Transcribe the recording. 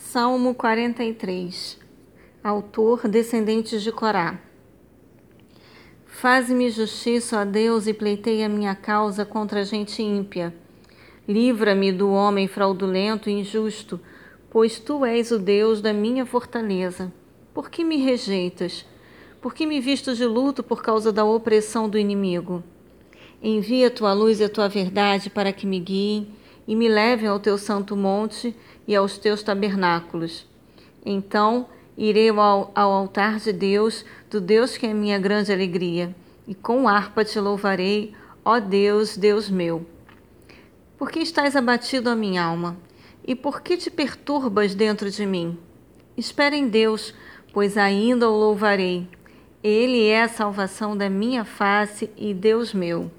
Salmo 43 Autor descendentes de Corá Faze-me justiça, ó Deus, e pleiteia a minha causa contra a gente ímpia. Livra-me do homem fraudulento e injusto, pois tu és o Deus da minha fortaleza. Por que me rejeitas? Por que me visto de luto por causa da opressão do inimigo? Envia tua luz e a tua verdade para que me guiem e me levem ao teu santo monte e aos teus tabernáculos. Então irei ao, ao, altar de Deus, do Deus que é minha grande alegria, e com harpa te louvarei, ó Deus, Deus meu. Por que estás abatido, a minha alma? E por que te perturbas dentro de mim? Espera em Deus, pois ainda o louvarei. Ele é a salvação da minha face e Deus meu.